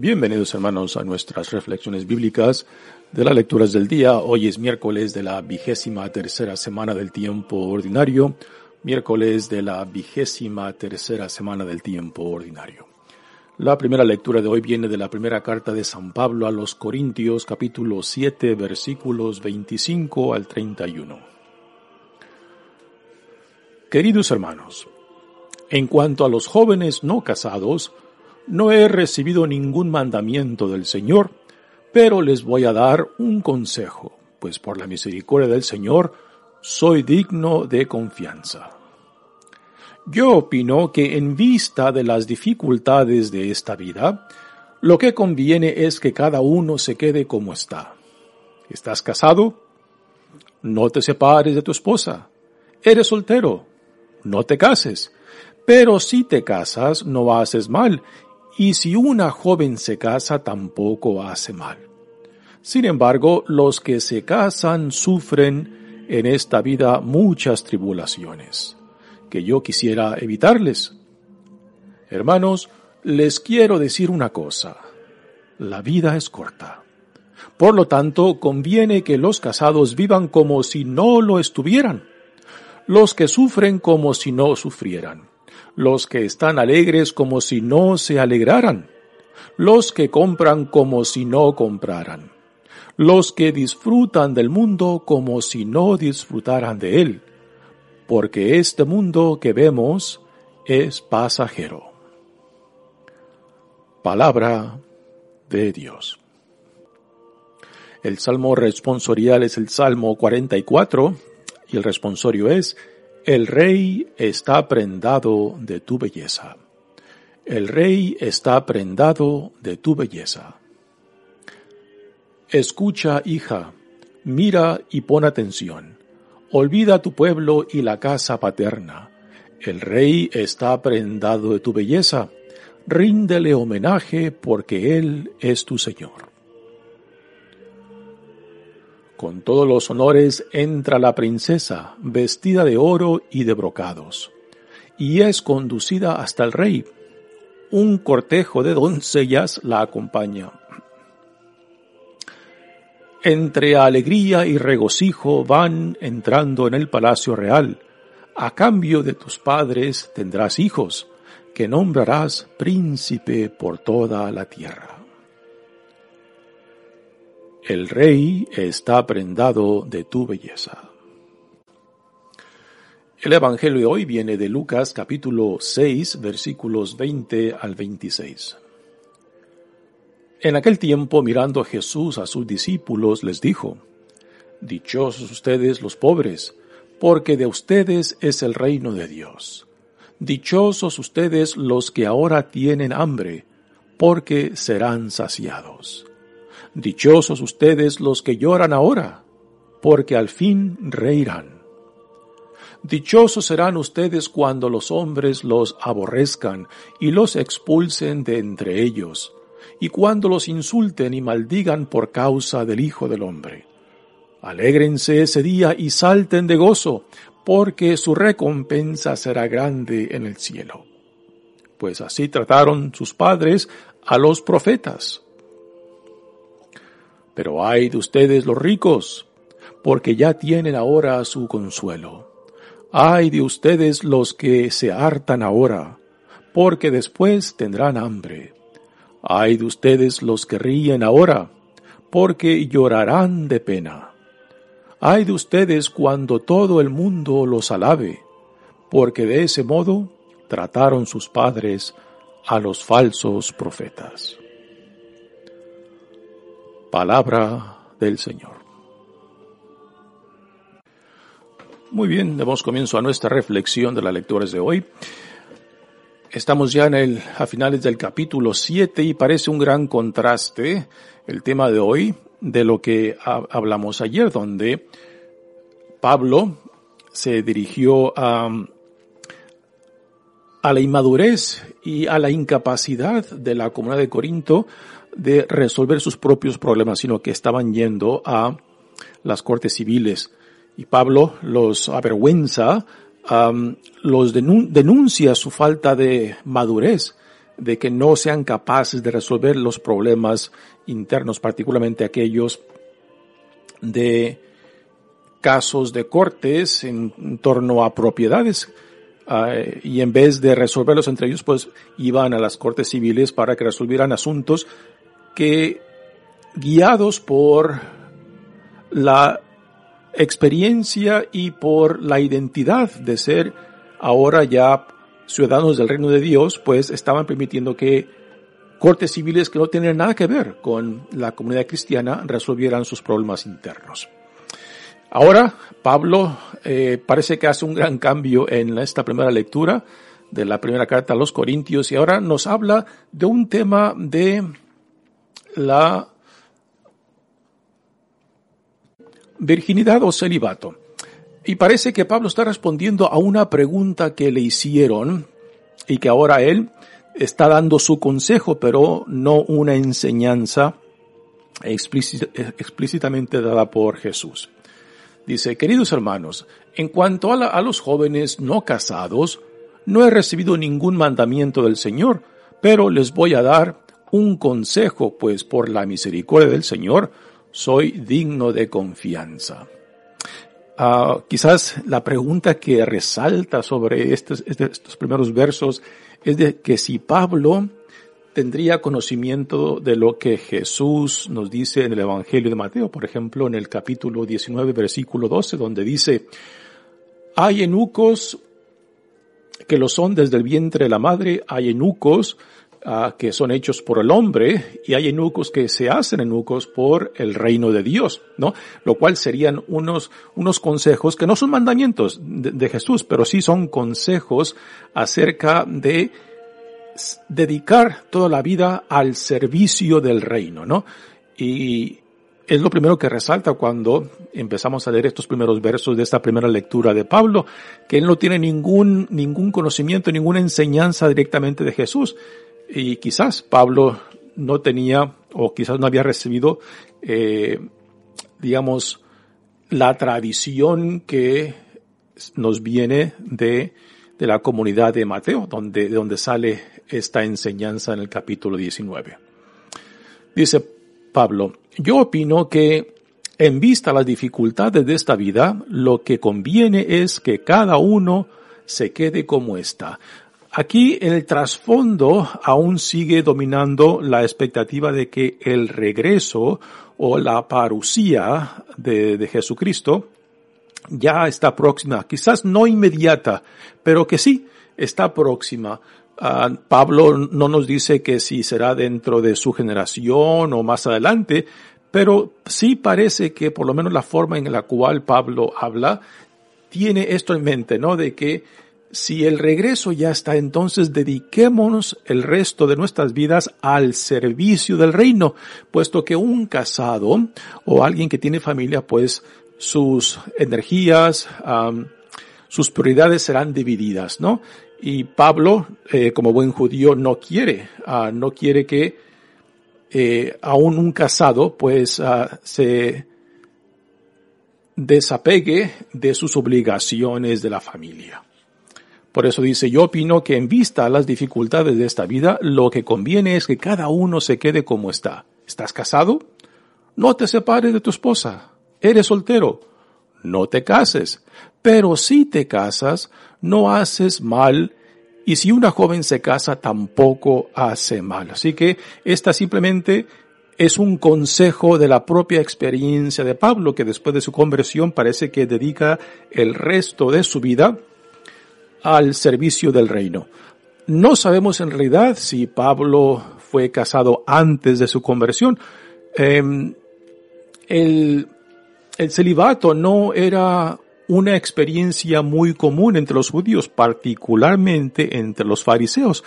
Bienvenidos hermanos a nuestras reflexiones bíblicas de las lecturas del día. Hoy es miércoles de la vigésima tercera semana del tiempo ordinario. Miércoles de la vigésima tercera semana del tiempo ordinario. La primera lectura de hoy viene de la primera carta de San Pablo a los Corintios capítulo 7 versículos 25 al 31. Queridos hermanos, en cuanto a los jóvenes no casados, no he recibido ningún mandamiento del Señor, pero les voy a dar un consejo, pues por la misericordia del Señor soy digno de confianza. Yo opino que en vista de las dificultades de esta vida, lo que conviene es que cada uno se quede como está. ¿Estás casado? No te separes de tu esposa. ¿Eres soltero? No te cases. Pero si te casas, no haces mal y si una joven se casa tampoco hace mal. Sin embargo, los que se casan sufren en esta vida muchas tribulaciones, que yo quisiera evitarles. Hermanos, les quiero decir una cosa. La vida es corta. Por lo tanto, conviene que los casados vivan como si no lo estuvieran, los que sufren como si no sufrieran los que están alegres como si no se alegraran, los que compran como si no compraran, los que disfrutan del mundo como si no disfrutaran de él, porque este mundo que vemos es pasajero. Palabra de Dios. El salmo responsorial es el Salmo 44 y el responsorio es el rey está prendado de tu belleza. El rey está prendado de tu belleza. Escucha, hija, mira y pon atención. Olvida tu pueblo y la casa paterna. El rey está prendado de tu belleza. Ríndele homenaje porque él es tu Señor. Con todos los honores entra la princesa, vestida de oro y de brocados, y es conducida hasta el rey. Un cortejo de doncellas la acompaña. Entre alegría y regocijo van entrando en el palacio real. A cambio de tus padres tendrás hijos, que nombrarás príncipe por toda la tierra. El rey está prendado de tu belleza. El Evangelio de hoy viene de Lucas capítulo 6 versículos 20 al 26. En aquel tiempo mirando a Jesús a sus discípulos les dijo, Dichosos ustedes los pobres, porque de ustedes es el reino de Dios. Dichosos ustedes los que ahora tienen hambre, porque serán saciados. Dichosos ustedes los que lloran ahora, porque al fin reirán. Dichosos serán ustedes cuando los hombres los aborrezcan y los expulsen de entre ellos, y cuando los insulten y maldigan por causa del Hijo del Hombre. Alégrense ese día y salten de gozo, porque su recompensa será grande en el cielo. Pues así trataron sus padres a los profetas. Pero ay de ustedes los ricos, porque ya tienen ahora su consuelo. Ay de ustedes los que se hartan ahora, porque después tendrán hambre. Ay de ustedes los que ríen ahora, porque llorarán de pena. Ay de ustedes cuando todo el mundo los alabe, porque de ese modo trataron sus padres a los falsos profetas. Palabra del Señor. Muy bien, damos comienzo a nuestra reflexión de las lecturas de hoy. Estamos ya en el, a finales del capítulo 7 y parece un gran contraste el tema de hoy de lo que hablamos ayer, donde Pablo se dirigió a, a la inmadurez y a la incapacidad de la comunidad de Corinto de resolver sus propios problemas, sino que estaban yendo a las cortes civiles. Y Pablo los avergüenza, los denuncia su falta de madurez, de que no sean capaces de resolver los problemas internos, particularmente aquellos de casos de cortes en torno a propiedades Ah, y en vez de resolverlos entre ellos, pues iban a las cortes civiles para que resolvieran asuntos que, guiados por la experiencia y por la identidad de ser ahora ya ciudadanos del reino de Dios, pues estaban permitiendo que cortes civiles que no tenían nada que ver con la comunidad cristiana resolvieran sus problemas internos. Ahora, Pablo eh, parece que hace un gran cambio en esta primera lectura de la primera carta a los Corintios y ahora nos habla de un tema de la virginidad o celibato. Y parece que Pablo está respondiendo a una pregunta que le hicieron y que ahora él está dando su consejo, pero no una enseñanza explícitamente dada por Jesús. Dice, queridos hermanos, en cuanto a, los jóvenes no casados, no he recibido ningún mandamiento del Señor, pero les voy a dar un consejo, pues por la misericordia del Señor soy digno de confianza. Ah, quizás la pregunta que resalta sobre estos, estos primeros versos es de que si Pablo tendría conocimiento de lo que Jesús nos dice en el Evangelio de Mateo, por ejemplo, en el capítulo 19, versículo 12, donde dice, hay enucos que lo son desde el vientre de la madre, hay enucos ah, que son hechos por el hombre y hay enucos que se hacen enucos por el reino de Dios, ¿no? Lo cual serían unos, unos consejos que no son mandamientos de Jesús, pero sí son consejos acerca de dedicar toda la vida al servicio del reino, ¿no? Y es lo primero que resalta cuando empezamos a leer estos primeros versos de esta primera lectura de Pablo, que él no tiene ningún, ningún conocimiento, ninguna enseñanza directamente de Jesús. Y quizás Pablo no tenía, o quizás no había recibido, eh, digamos, la tradición que nos viene de, de la comunidad de Mateo, donde, de donde sale esta enseñanza en el capítulo 19. Dice Pablo, yo opino que en vista a las dificultades de esta vida, lo que conviene es que cada uno se quede como está. Aquí el trasfondo aún sigue dominando la expectativa de que el regreso o la parucía de, de Jesucristo ya está próxima, quizás no inmediata, pero que sí está próxima. Ah, Pablo no nos dice que si será dentro de su generación o más adelante, pero sí parece que por lo menos la forma en la cual Pablo habla tiene esto en mente, ¿no? De que si el regreso ya está, entonces dediquémonos el resto de nuestras vidas al servicio del reino, puesto que un casado o alguien que tiene familia, pues sus energías, sus prioridades serán divididas, ¿no? Y Pablo, eh, como buen judío, no quiere, ah, no quiere que eh, aún un casado, pues, ah, se desapegue de sus obligaciones de la familia. Por eso dice, yo opino que en vista a las dificultades de esta vida, lo que conviene es que cada uno se quede como está. ¿Estás casado? No te separes de tu esposa. ¿Eres soltero? No te cases. pero si te casas, no haces mal y si una joven se casa tampoco hace mal. Así que esta simplemente es un consejo de la propia experiencia de Pablo, que después de su conversión parece que dedica el resto de su vida al servicio del reino. No sabemos en realidad si Pablo fue casado antes de su conversión. Em, el, el celibato no era una experiencia muy común entre los judíos, particularmente entre los fariseos,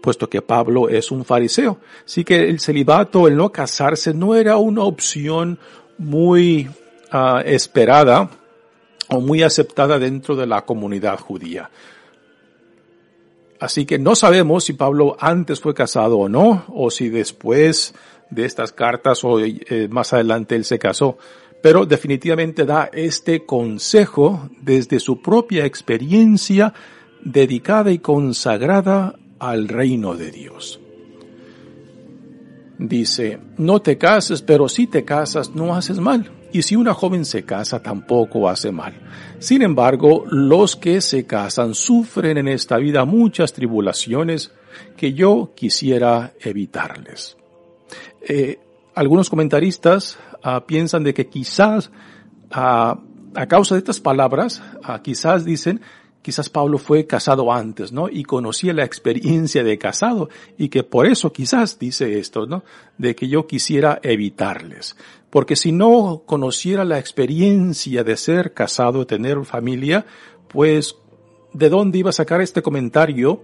puesto que Pablo es un fariseo. Así que el celibato, el no casarse, no era una opción muy ah, esperada o muy aceptada dentro de la comunidad judía. Así que no sabemos si Pablo antes fue casado o no, o si después de estas cartas o eh, más adelante él se casó pero definitivamente da este consejo desde su propia experiencia dedicada y consagrada al reino de Dios. Dice, no te cases, pero si te casas no haces mal. Y si una joven se casa tampoco hace mal. Sin embargo, los que se casan sufren en esta vida muchas tribulaciones que yo quisiera evitarles. Eh, algunos comentaristas uh, piensan de que quizás uh, a causa de estas palabras, uh, quizás dicen, quizás Pablo fue casado antes, ¿no? Y conocía la experiencia de casado y que por eso quizás dice esto, ¿no? De que yo quisiera evitarles. Porque si no conociera la experiencia de ser casado, tener familia, pues ¿de dónde iba a sacar este comentario,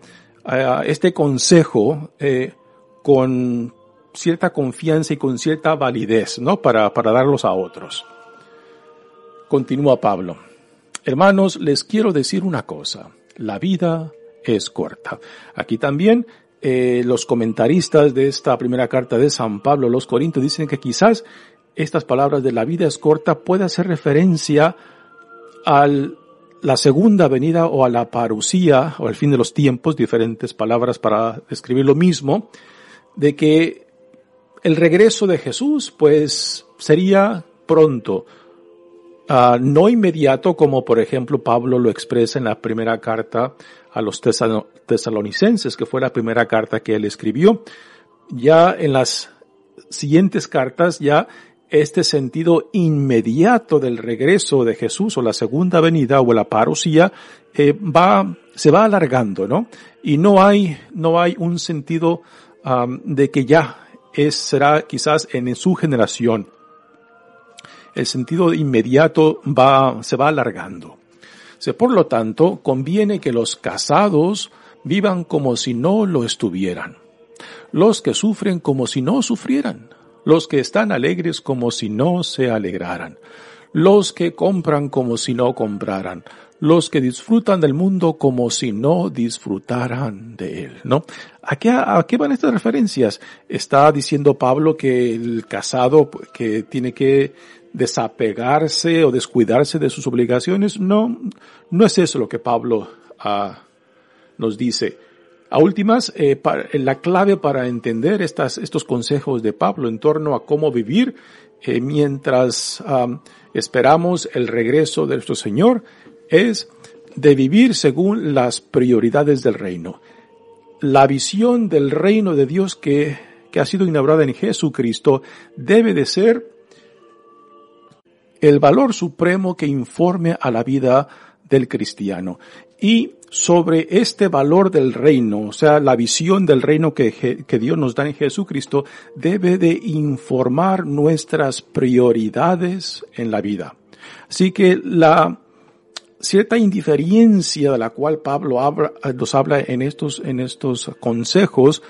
este consejo eh, con cierta confianza y con cierta validez, ¿no? Para, para darlos a otros. Continúa Pablo. Hermanos, les quiero decir una cosa. La vida es corta. Aquí también eh, los comentaristas de esta primera carta de San Pablo los Corintios dicen que quizás estas palabras de la vida es corta puede hacer referencia a la segunda venida o a la parucía o al fin de los tiempos, diferentes palabras para describir lo mismo, de que el regreso de Jesús, pues sería pronto, uh, no inmediato como por ejemplo Pablo lo expresa en la primera carta a los tesalonicenses, que fue la primera carta que él escribió. Ya en las siguientes cartas ya este sentido inmediato del regreso de Jesús o la segunda venida o la parucía eh, va se va alargando, ¿no? Y no hay no hay un sentido de que ya es, será quizás en su generación. El sentido inmediato va, se va alargando. Por lo tanto, conviene que los casados vivan como si no lo estuvieran. Los que sufren como si no sufrieran. Los que están alegres como si no se alegraran. Los que compran como si no compraran los que disfrutan del mundo como si no disfrutaran de él, ¿no? ¿A qué, a qué van estas referencias? Está diciendo Pablo que el casado que tiene que desapegarse o descuidarse de sus obligaciones. No, no es eso lo que Pablo ah, nos dice. A últimas, eh, la clave para entender estos consejos de Pablo en torno a cómo vivir eh, mientras esperamos el regreso de nuestro Señor es de vivir según las prioridades del reino. La visión del reino de Dios que, que ha sido inaugurada en Jesucristo debe de ser el valor supremo que informe a la vida del cristiano. Y sobre este valor del reino, o sea, la visión del reino que, Dios nos da en Jesucristo, debe de informar nuestras prioridades en la vida. Así que la, cierta indiferencia de la cual Pablo habla, nos habla en estos, en estos consejos,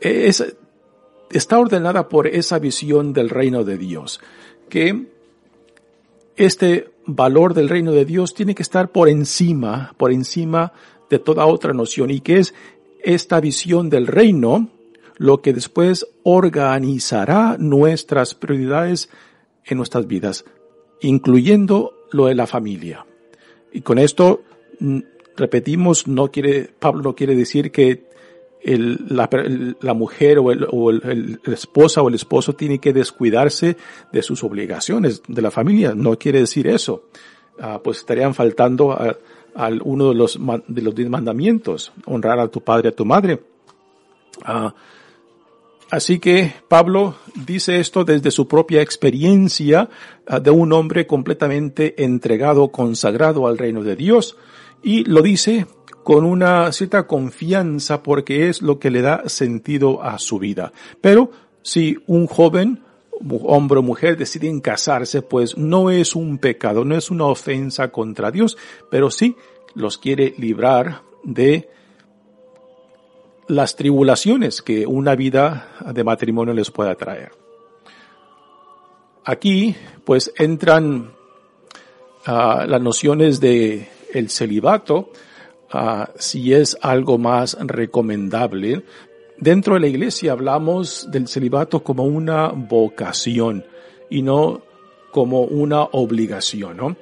es, está ordenada por esa visión del reino de Dios, que este valor del reino de Dios tiene que estar por encima, por encima de toda otra noción y que es esta visión del reino lo que después organizará nuestras prioridades en nuestras vidas, incluyendo lo de la familia. Y con esto, mm, repetimos, no quiere, Pablo no quiere decir que la, la, mujer o, el, o el, esposa o el esposo tiene que descuidarse de sus obligaciones de la familia. No quiere decir eso. ah, pues estarían faltando a, uno de los, de los diez mandamientos, honrar a tu padre a tu madre. Ah, así que Pablo dice esto desde su propia experiencia ah, de un hombre completamente entregado, consagrado al reino de Dios, y lo dice con una cierta confianza porque es lo que le da sentido a su vida. Pero si un joven, hombre o mujer deciden casarse, pues no es un pecado, no es una ofensa contra Dios, pero sí los quiere librar de las tribulaciones que una vida de matrimonio les pueda traer. Aquí, pues, entran ah, las nociones de el celibato, ah, si es algo más recomendable, Dentro de la iglesia hablamos del celibato como una vocación y no como una obligación, ¿no?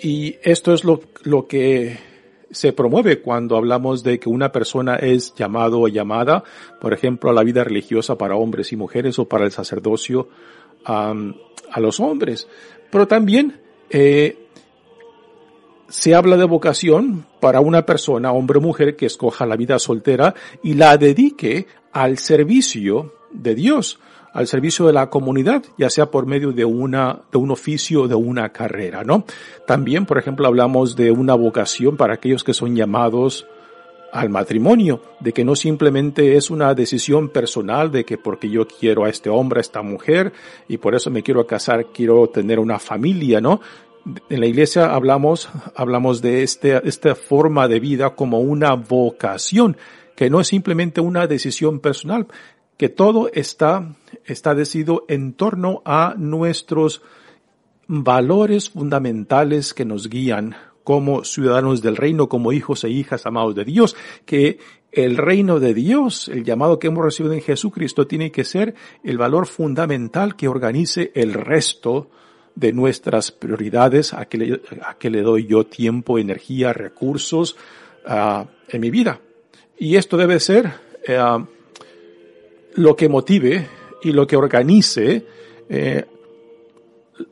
Y esto es lo, lo que se promueve cuando hablamos de que una persona es llamado o llamada, por ejemplo, a la vida religiosa para hombres y mujeres o para el sacerdocio a los hombres. Pero también eh, se habla de vocación para una persona, hombre o mujer, que escoja la vida soltera y la dedique al servicio de Dios, al servicio de la comunidad, ya sea por medio de una, de un oficio o de una carrera, ¿no? También, por ejemplo, hablamos de una vocación para aquellos que son llamados al matrimonio, de que no simplemente es una decisión personal de que porque yo quiero a este hombre, a esta mujer, y por eso me quiero casar, quiero tener una familia, ¿no? En la iglesia hablamos, hablamos de este, esta forma de vida como una vocación, que no es simplemente una decisión personal, que todo está, está decidido en torno a nuestros valores fundamentales que nos guían como ciudadanos del reino, como hijos e hijas amados de Dios, que el reino de Dios, el llamado que hemos recibido en Jesucristo, tiene que ser el valor fundamental que organice el resto de nuestras prioridades, a que le, a que le doy yo tiempo, energía, recursos uh, en mi vida. Y esto debe ser uh, lo que motive y lo que organice eh,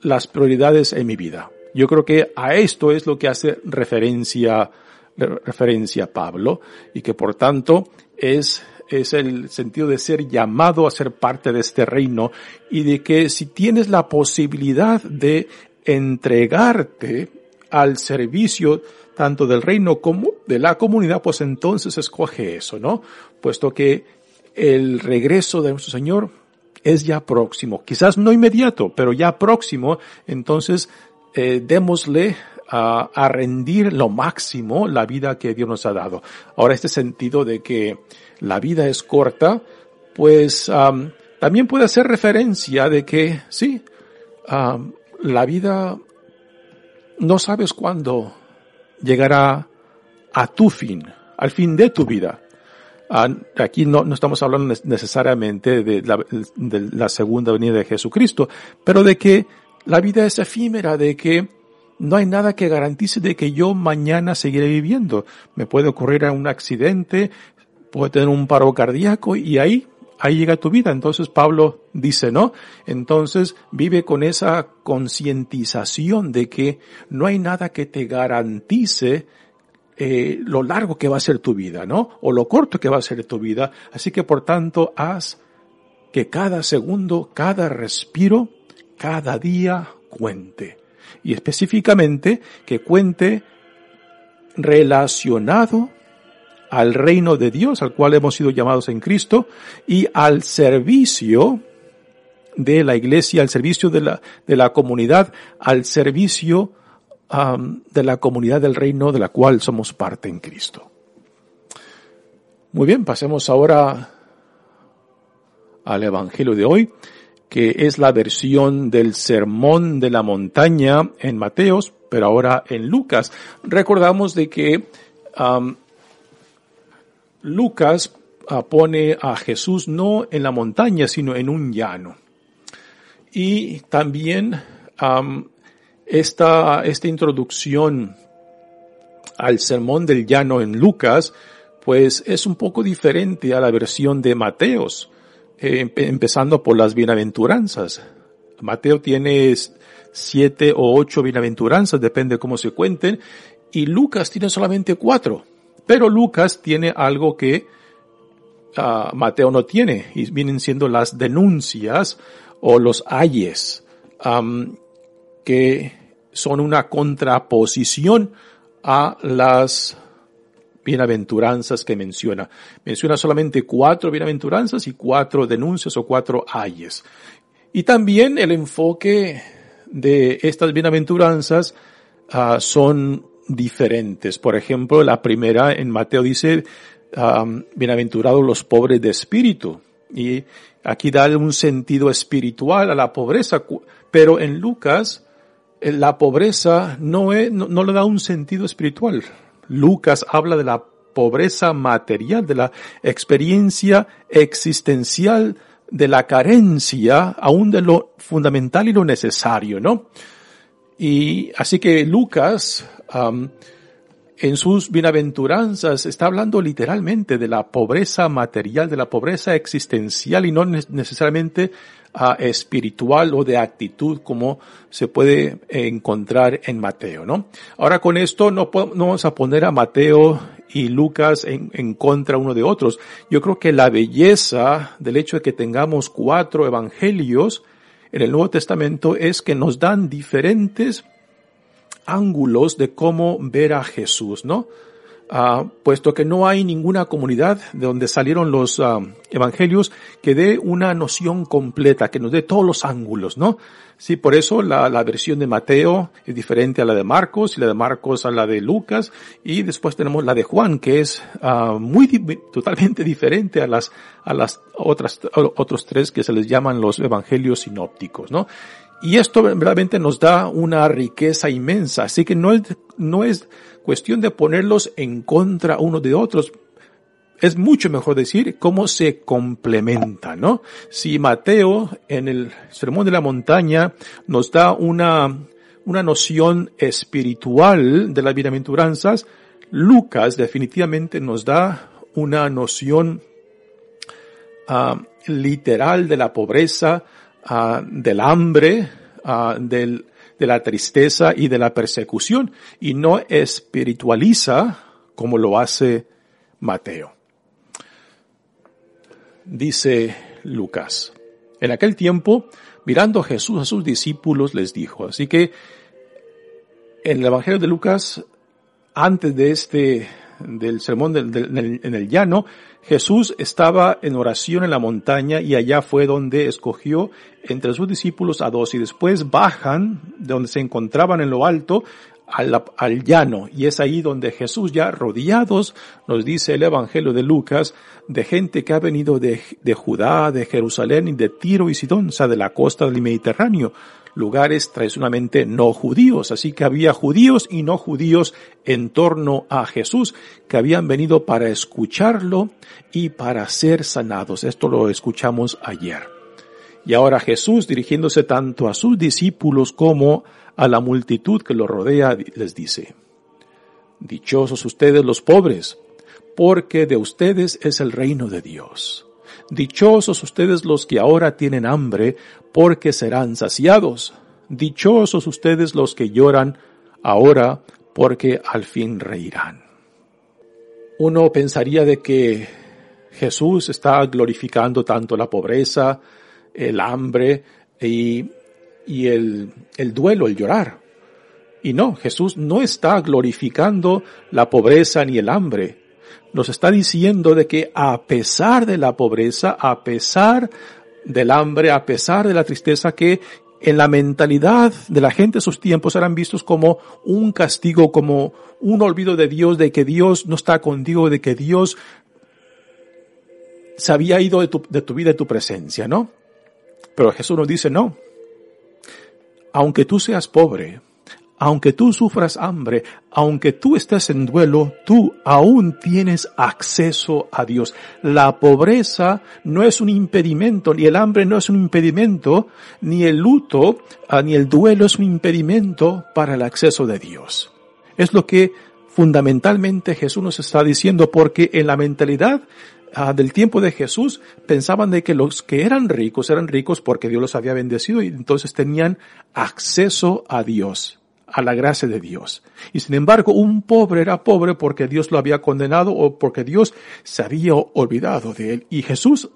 las prioridades en mi vida. Yo creo que a esto es lo que hace referencia, referencia Pablo y que por tanto es es el sentido de ser llamado a ser parte de este reino y de que si tienes la posibilidad de entregarte al servicio tanto del reino como de la comunidad, pues entonces escoge eso, ¿no? Puesto que el regreso de nuestro Señor es ya próximo, quizás no inmediato, pero ya próximo, entonces eh, démosle a, a, rendir lo máximo la vida que Dios nos ha dado. Ahora este sentido de que la vida es corta, pues también puede hacer referencia de que sí, la vida no sabes cuándo llegará a tu fin, al fin de tu vida. Aquí no, no, estamos hablando necesariamente de la, de la segunda venida de Jesucristo, pero de que la vida es efímera, de que no hay nada que garantice de que yo mañana seguiré viviendo. Me puede ocurrir un accidente, puede tener un paro cardíaco y ahí, ahí llega tu vida. Entonces Pablo dice, ¿no? Entonces vive con esa concientización de que no hay nada que te garantice eh, lo largo que va a ser tu vida, ¿no? O lo corto que va a ser tu vida. Así que por tanto, haz que cada segundo, cada respiro, cada día cuente. Y específicamente que cuente relacionado al reino de Dios, al cual hemos sido llamados en Cristo, y al servicio de la iglesia, al servicio de la, de la comunidad, al servicio de la comunidad del reino de la cual somos parte en Cristo. Muy bien, pasemos ahora al Evangelio de hoy, que es la versión del Sermón de la Montaña en Mateos, pero ahora en Lucas. Recordamos de que Lucas ah, pone a Jesús no en la montaña, sino en un llano. Y también esta, esta introducción al sermón del llano en Lucas, pues es un poco diferente a la versión de Mateos, eh, empezando por las bienaventuranzas. Mateo tiene siete o ocho bienaventuranzas, depende de cómo se cuenten, y Lucas tiene solamente cuatro. Pero Lucas tiene algo que uh, Mateo no tiene, y vienen siendo las denuncias o los ayes, um, que son una contraposición a las bienaventuranzas que menciona. Menciona solamente cuatro bienaventuranzas y cuatro denuncias o cuatro ayes. Y también el enfoque de estas bienaventuranzas uh, son diferentes. Por ejemplo, la primera en Mateo dice, um, bienaventurados los pobres de espíritu. Y aquí da un sentido espiritual a la pobreza, pero en Lucas eh, la pobreza no, no, no le da un sentido espiritual. Lucas habla de la pobreza material, de la experiencia existencial, de la carencia, aún de lo fundamental y lo necesario, ¿no? Y así que Lucas, um, en sus bienaventuranzas, está hablando literalmente de la pobreza material, de la pobreza existencial y no necesariamente uh, espiritual o de actitud como se puede encontrar en Mateo, ¿no? Ahora con esto no, no vamos a poner a Mateo y Lucas en, en, contra uno de otros. Yo creo que la belleza del hecho de que tengamos cuatro evangelios en el Nuevo Testamento es que nos dan diferentes ángulos de cómo ver a Jesús, ¿no? Uh, puesto que no hay ninguna comunidad de donde salieron los uh, evangelios que dé una noción completa, que nos dé todos los ángulos, ¿no? Sí, por eso la, versión de Mateo es diferente a la de Marcos y la de Marcos a la de Lucas y después tenemos la de Juan que es uh, muy totalmente diferente a las a las otras otros tres que se les llaman los evangelios sinópticos, ¿no? Y esto verdaderamente nos da una riqueza inmensa, así que no es no es cuestión de ponerlos en contra uno de otros. Es mucho mejor decir cómo se complementa, ¿no? Si Mateo en el Sermón de la Montaña nos da una, una noción espiritual de las bienaventuranzas, Lucas definitivamente nos da una noción uh, literal de la pobreza, uh, del hambre, uh, del, de la tristeza y de la persecución y no espiritualiza como lo hace Mateo. Dice Lucas, en aquel tiempo, mirando Jesús a sus discípulos, les dijo, así que en el Evangelio de Lucas, antes de este, del sermón en el llano, Jesús estaba en oración en la montaña y allá fue donde escogió entre sus discípulos a dos y después bajan de donde se encontraban en lo alto al, al, llano. Y es ahí donde Jesús ya rodeados, nos dice el Evangelio de Lucas, de gente que ha venido de, de Judá, de Jerusalén y de Tiro y Sidón, o sea, de la costa del Mediterráneo, lugares tradicionalmente no judíos. Así que había judíos y no judíos en torno a Jesús que habían venido para escucharlo y para ser sanados. Esto lo escuchamos ayer. Y ahora Jesús, dirigiéndose tanto a sus discípulos como a la multitud que lo rodea, les dice, Dichosos ustedes los pobres, porque de ustedes es el reino de Dios. Dichosos ustedes los que ahora tienen hambre, porque serán saciados. Dichosos ustedes los que lloran ahora, porque al fin reirán. Uno pensaría de que Jesús está glorificando tanto la pobreza, el hambre y, el duelo, el llorar. Y no, Jesús no está glorificando la pobreza ni el hambre nos está diciendo de que a pesar de la pobreza, a pesar del hambre, a pesar de la tristeza que en la mentalidad de la gente esos tiempos eran vistos como un castigo, como un olvido de Dios, de que Dios no está contigo, de que Dios se había ido de tu, de tu vida, de tu presencia, ¿no? Pero Jesús nos dice, no. Aunque tú seas pobre, aunque tú sufras hambre, aunque tú estés en duelo, tú aún tienes acceso a Dios. La pobreza no es un impedimento, ni el hambre no es un impedimento, ni el luto, ah, ni el duelo es un impedimento para el acceso de Dios. Es lo que fundamentalmente Jesús nos está diciendo porque en la mentalidad ah, del tiempo de Jesús pensaban de que los que eran ricos eran ricos porque Dios los había bendecido y entonces tenían acceso a Dios, a la gracia de Dios. Y sin embargo, un pobre era pobre porque Dios lo había condenado o porque Dios se había olvidado de él. Y Jesús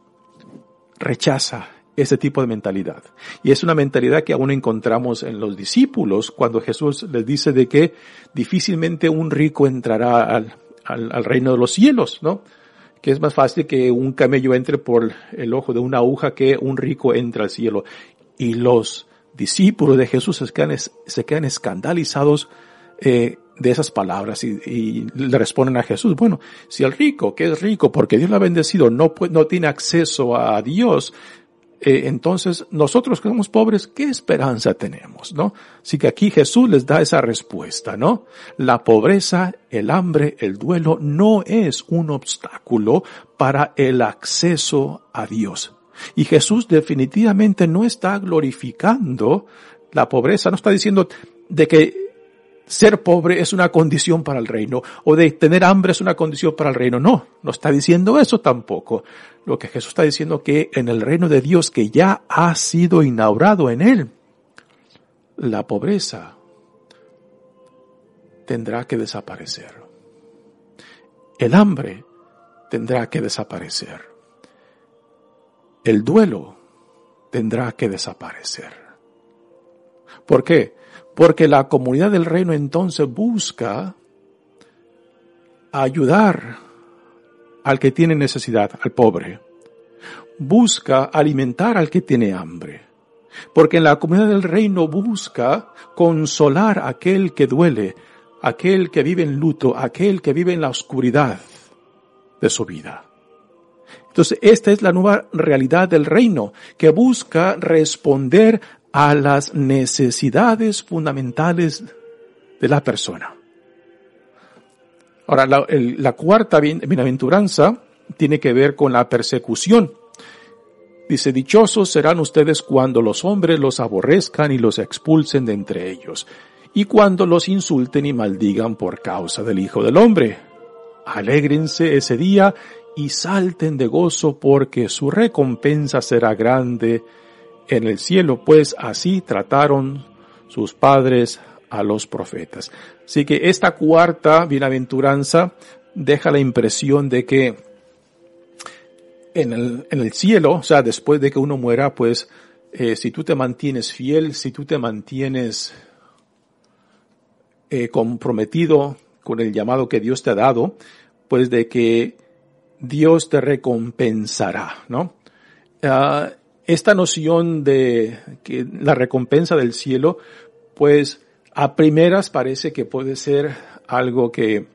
rechaza ese tipo de mentalidad. Y es una mentalidad que aún encontramos en los discípulos cuando Jesús les dice de que difícilmente un rico entrará al, al, reino de los cielos, ¿no? Que es más fácil que un camello entre por el ojo de una aguja que un rico entre al cielo. Y los discípulos de Jesús se quedan, escandalizados eh, de esas palabras y, y, le responden a Jesús, bueno, si el rico, que es rico porque Dios lo ha bendecido, no, no tiene acceso a Dios, eh, entonces nosotros que somos pobres, ¿qué esperanza tenemos? ¿No? Así que aquí Jesús les da esa respuesta, ¿no? La pobreza, el hambre, el duelo no es un obstáculo para el acceso a Dios. Y Jesús definitivamente no está glorificando la pobreza, no está diciendo de que ser pobre es una condición para el reino o de tener hambre es una condición para el reino. No, no está diciendo eso tampoco. Lo que Jesús está diciendo que en el reino de Dios que ya ha sido inaugurado en él, la pobreza tendrá que desaparecer. El hambre tendrá que desaparecer. El duelo tendrá que desaparecer. ¿Por qué? Porque la comunidad del reino entonces busca ayudar al que tiene necesidad, al pobre. Busca alimentar al que tiene hambre. Porque en la comunidad del reino busca consolar a aquel que duele, aquel que vive en luto, aquel que vive en la oscuridad de su vida. Entonces, esta es la nueva realidad del reino, que busca responder a las necesidades fundamentales de la persona. Ahora, la, cuarta bienaventuranza tiene que ver con la persecución. Dice, dichosos serán ustedes cuando los hombres los aborrezcan y los expulsen de entre ellos, y cuando los insulten y maldigan por causa del Hijo del Hombre. Alégrense ese día y salten de gozo porque su recompensa será grande en el cielo, pues así trataron sus padres a los profetas. Así que esta cuarta bienaventuranza deja la impresión de que en el, en el cielo, o sea, después de que uno muera, pues eh, si tú te mantienes fiel, si tú te mantienes eh, comprometido con el llamado que Dios te ha dado, pues de que Dios te recompensará, ¿no? Ah, esta noción de que la recompensa del cielo, pues a primeras parece que puede ser algo que,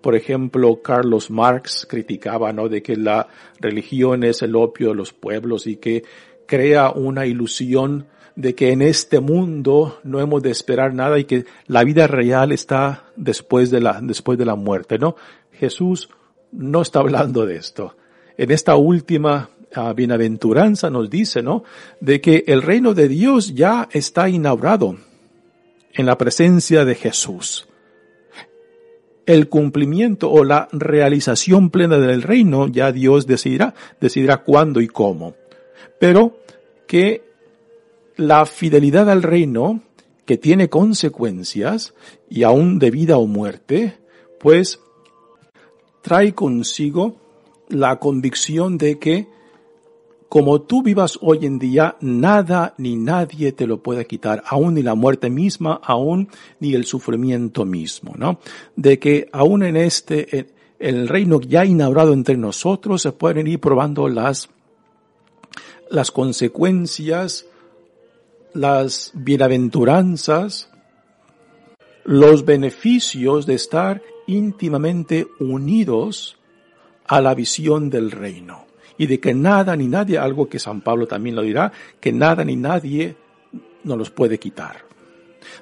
por ejemplo, Carlos Marx criticaba, ¿no? De que la religión es el opio de los pueblos y que crea una ilusión de que en este mundo no hemos de esperar nada y que la vida real está después de la, después de la muerte, ¿no? Jesús no está hablando de esto. En esta última bienaventuranza nos dice, ¿no? De que el reino de Dios ya está inaugurado en la presencia de Jesús. El cumplimiento o la realización plena del reino ya Dios decidirá, decidirá cuándo y cómo. Pero que la fidelidad al reino, que tiene consecuencias y aún de vida o muerte, pues trae consigo la convicción de que como tú vivas hoy en día, nada ni nadie te lo puede quitar, aún ni la muerte misma, aún ni el sufrimiento mismo, ¿no? De que aún en este, el reino ya inaugurado entre nosotros, se pueden ir probando las, las consecuencias, las bienaventuranzas, los beneficios de estar íntimamente unidos a la visión del reino y de que nada ni nadie, algo que San Pablo también lo dirá, que nada ni nadie nos los puede quitar.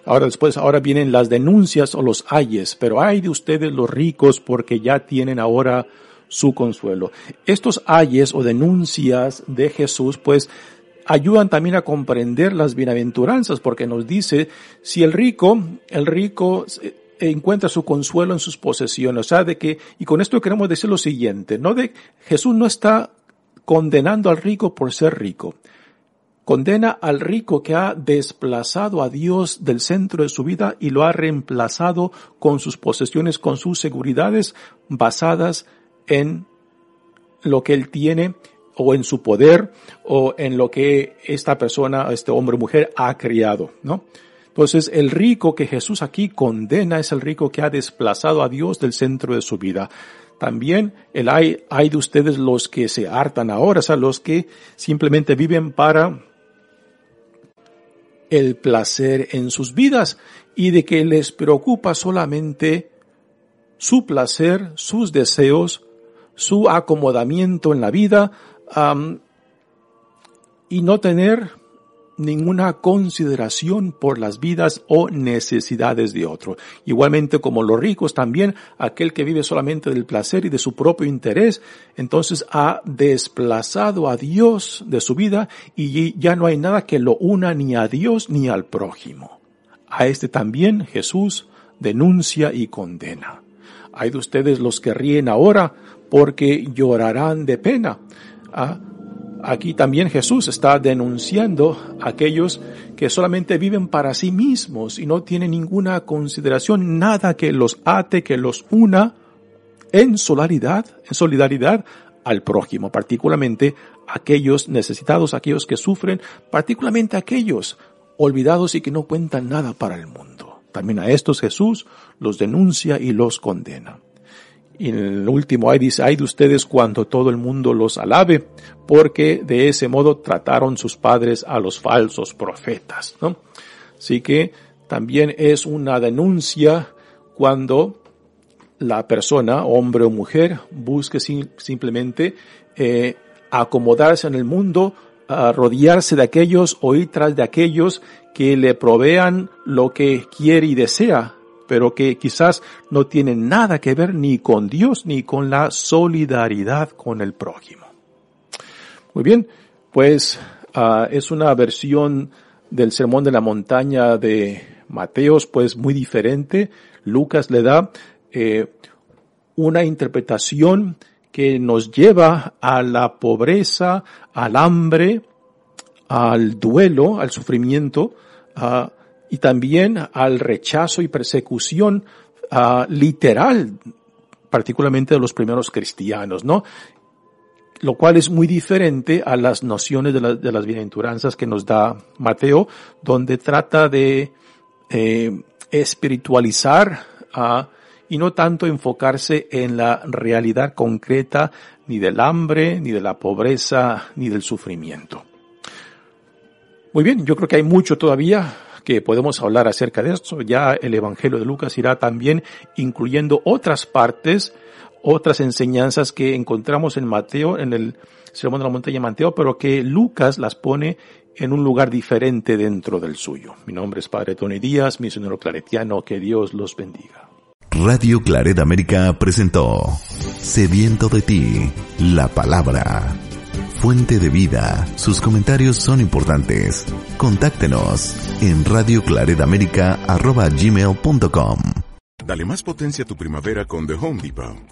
Ahora después, ahora vienen las denuncias o los ayes, pero hay de ustedes los ricos porque ya tienen ahora su consuelo. Estos ayes o denuncias de Jesús, pues, ayudan también a comprender las bienaventuranzas porque nos dice, si el rico, el rico encuentra su consuelo en sus posesiones. O sea, de que, y con esto queremos decir lo siguiente, no de, Jesús no está condenando al rico por ser rico. Condena al rico que ha desplazado a Dios del centro de su vida y lo ha reemplazado con sus posesiones, con sus seguridades basadas en lo que él tiene o en su poder o en lo que esta persona, este hombre o mujer ha criado, ¿no? Entonces, el rico que Jesús aquí condena es el rico que ha desplazado a Dios del centro de su vida. También el hay, hay de ustedes los que se hartan ahora, o sea, los que simplemente viven para el placer en sus vidas y de que les preocupa solamente su placer, sus deseos, su acomodamiento en la vida y no tener ninguna consideración por las vidas o necesidades de otro. Igualmente como los ricos también, aquel que vive solamente del placer y de su propio interés, entonces ha desplazado a Dios de su vida y ya no hay nada que lo una ni a Dios ni al prójimo. A este también Jesús denuncia y condena. Hay de ustedes los que ríen ahora porque llorarán de pena. ¿Ah? Aquí también Jesús está denunciando a aquellos que solamente viven para sí mismos y no tienen ninguna consideración, nada que los ate, que los una en solidaridad, en solidaridad al prójimo, particularmente aquellos necesitados, aquellos que sufren, particularmente aquellos olvidados y que no cuentan nada para el mundo. También a estos Jesús los denuncia y los condena. Y en el último ahí dice, hay de ustedes cuando todo el mundo los alabe, porque de ese modo trataron sus padres a los falsos profetas, ¿no? Así que también es una denuncia cuando la persona, hombre o mujer, busque simplemente eh, acomodarse en el mundo, rodearse de aquellos o ir tras de aquellos que le provean lo que quiere y desea, pero que quizás no tienen nada que ver ni con Dios ni con la solidaridad con el prójimo. Muy bien, pues uh, es una versión del Sermón de la Montaña de Mateos, pues muy diferente. Lucas le da eh, una interpretación que nos lleva a la pobreza, al hambre, al duelo, al sufrimiento, y también al rechazo y persecución uh, literal, particularmente de los primeros cristianos, ¿no? Lo cual es muy diferente a las nociones de, la, de las bienaventuranzas que nos da Mateo, donde trata de eh, espiritualizar uh, y no tanto enfocarse en la realidad concreta ni del hambre, ni de la pobreza, ni del sufrimiento. Muy bien, yo creo que hay mucho todavía que podemos hablar acerca de esto. Ya el Evangelio de Lucas irá también incluyendo otras partes, otras enseñanzas que encontramos en Mateo, en el Sermón de la Montaña Mateo, pero que Lucas las pone en un lugar diferente dentro del suyo. Mi nombre es Padre Tony Díaz, misionero claretiano, que Dios los bendiga. Radio Claret América presentó Sediento de ti, la palabra fuente de vida. Sus comentarios son importantes. Contáctenos en radioclaredamerica.com. Dale más potencia a tu primavera con The Home Depot.